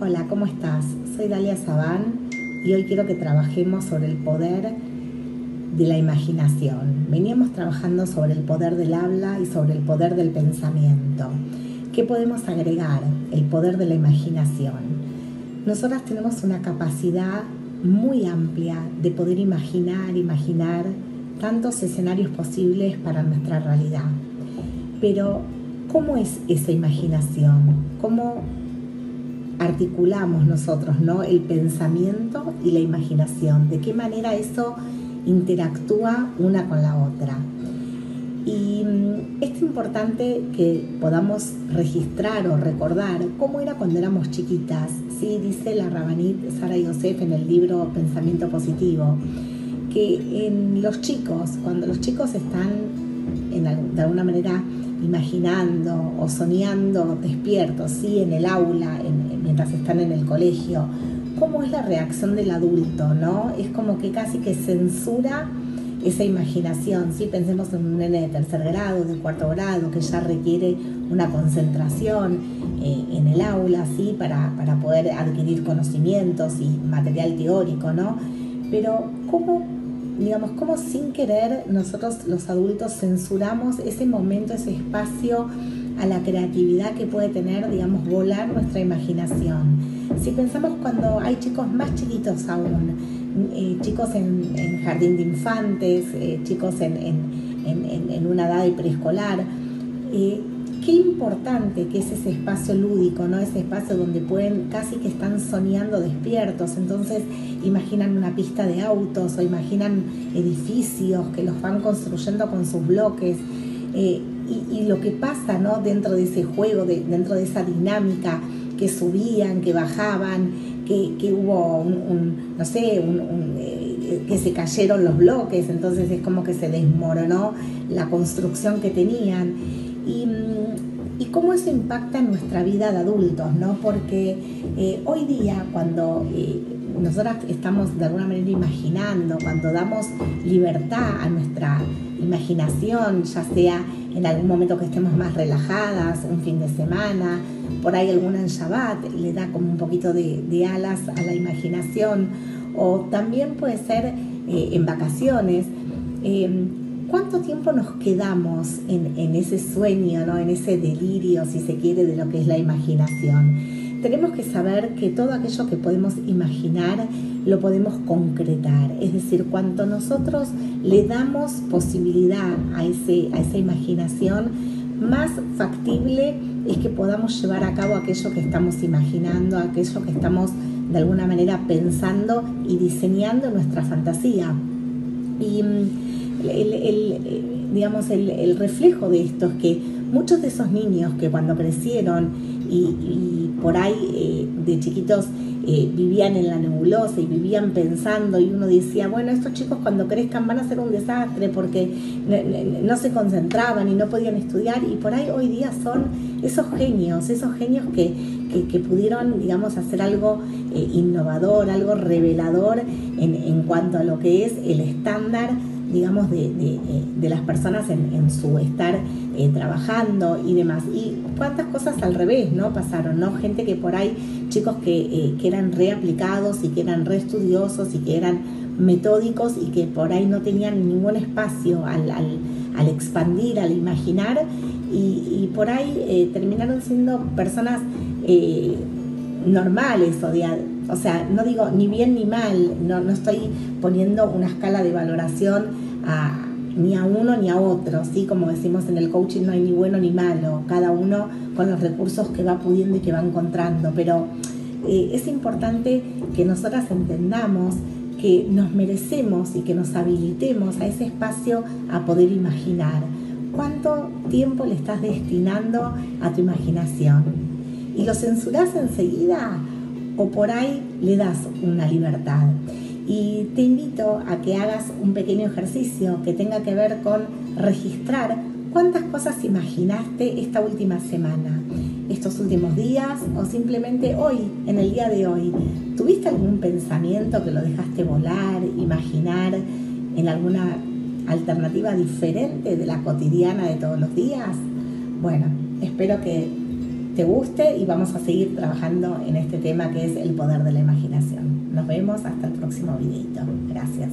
Hola, ¿cómo estás? Soy Dalia Sabán y hoy quiero que trabajemos sobre el poder de la imaginación. Veníamos trabajando sobre el poder del habla y sobre el poder del pensamiento. ¿Qué podemos agregar? El poder de la imaginación. Nosotras tenemos una capacidad muy amplia de poder imaginar, imaginar tantos escenarios posibles para nuestra realidad. Pero, ¿cómo es esa imaginación? ¿Cómo articulamos nosotros ¿no? el pensamiento y la imaginación? ¿De qué manera eso interactúa una con la otra? Y mm, es importante que podamos registrar o recordar cómo era cuando éramos chiquitas. Sí, dice la rabanit Sara Yosef en el libro Pensamiento Positivo, que en los chicos, cuando los chicos están de alguna manera imaginando o soñando despiertos, sí, en el aula, mientras están en el colegio, cómo es la reacción del adulto, ¿no? Es como que casi que censura esa imaginación, ¿sí? pensemos en un nene de tercer grado, de cuarto grado, que ya requiere una concentración eh, en el aula, ¿sí? Para, para, poder adquirir conocimientos y material teórico, ¿no? Pero ¿cómo, digamos, cómo sin querer nosotros los adultos censuramos ese momento, ese espacio a la creatividad que puede tener, digamos, volar nuestra imaginación? Si pensamos cuando hay chicos más chiquitos aún, eh, chicos en, jardín de infantes, eh, chicos en, una edad de preescolar. Eh, qué importante que es ese espacio lúdico, ¿no? Ese espacio donde pueden, casi que están soñando despiertos, entonces imaginan una pista de autos o imaginan edificios que los van construyendo con sus bloques. y, lo que pasa ¿no? dentro de ese juego, dentro de esa dinámica, que subían, que bajaban, que, hubo un, no sé, eh, que se cayeron los bloques, entonces es como que se desmoronó la construcción que tenían. Y, cómo eso impacta en nuestra vida de adultos, ¿no? Porque eh, hoy día cuando eh, nosotras estamos de alguna manera imaginando, cuando damos libertad a nuestra imaginación, ya sea en algún momento que estemos más relajadas, un fin de semana, por ahí alguna en Shabbat, le da como un poquito de, alas a la imaginación, o también puede ser eh, en vacaciones. Em, ¿Cuánto tiempo nos quedamos en, ese sueño, ¿no? en ese delirio, si se quiere, de lo que es la imaginación? Tenemos que saber que todo aquello que podemos imaginar lo podemos concretar. Es decir, cuanto nosotros le damos posibilidad a, ese, a esa imaginación, más factible es que podamos llevar a cabo aquello que estamos imaginando, aquello que estamos de alguna manera pensando y diseñando nuestra fantasía. Y el, digamos, el, reflejo de esto es que muchos de esos niños que cuando crecieron y, por ahí eh, de chiquitos eh, vivían en la nebulosa y vivían pensando y uno decía, bueno, estos chicos cuando crezcan van a ser un desastre porque no, se concentraban y no podían estudiar y por ahí hoy día son esos genios, esos genios que, pudieron, digamos, hacer algo eh, innovador, algo revelador en, en cuanto a lo que es el estándar digamos, de, de, las personas en, su estar eh, trabajando y demás. Y cuántas cosas al revés, ¿no? Pasaron, ¿no? Gente que por ahí, chicos que, eh, que eran reaplicados y que eran reestudiosos y que eran metódicos y que por ahí no tenían ningún espacio al, al, expandir, al imaginar y, y por ahí eh, terminaron siendo personas normales o de o sea, no digo ni bien ni mal, no, no estoy poniendo una escala de valoración a, ni a uno ni a otro, ¿sí? Como decimos en el coaching, no hay ni bueno ni malo, cada uno con los recursos que va pudiendo y que va encontrando, pero eh, es importante que nosotras entendamos que nos merecemos y que nos habilitemos a ese espacio a poder imaginar. ¿Cuánto tiempo le estás destinando a tu imaginación? ¿Y lo censurás enseguida? O por ahí le das una libertad. Y te invito a que hagas un pequeño ejercicio que tenga que ver con registrar cuántas cosas imaginaste esta última semana, estos últimos días o simplemente hoy, en el día de hoy. ¿Tuviste algún pensamiento que lo dejaste volar, imaginar en alguna alternativa diferente de la cotidiana de todos los días? Bueno, espero que te guste y vamos a seguir trabajando en este tema que es el poder de la imaginación. Nos vemos hasta el próximo videito. Gracias.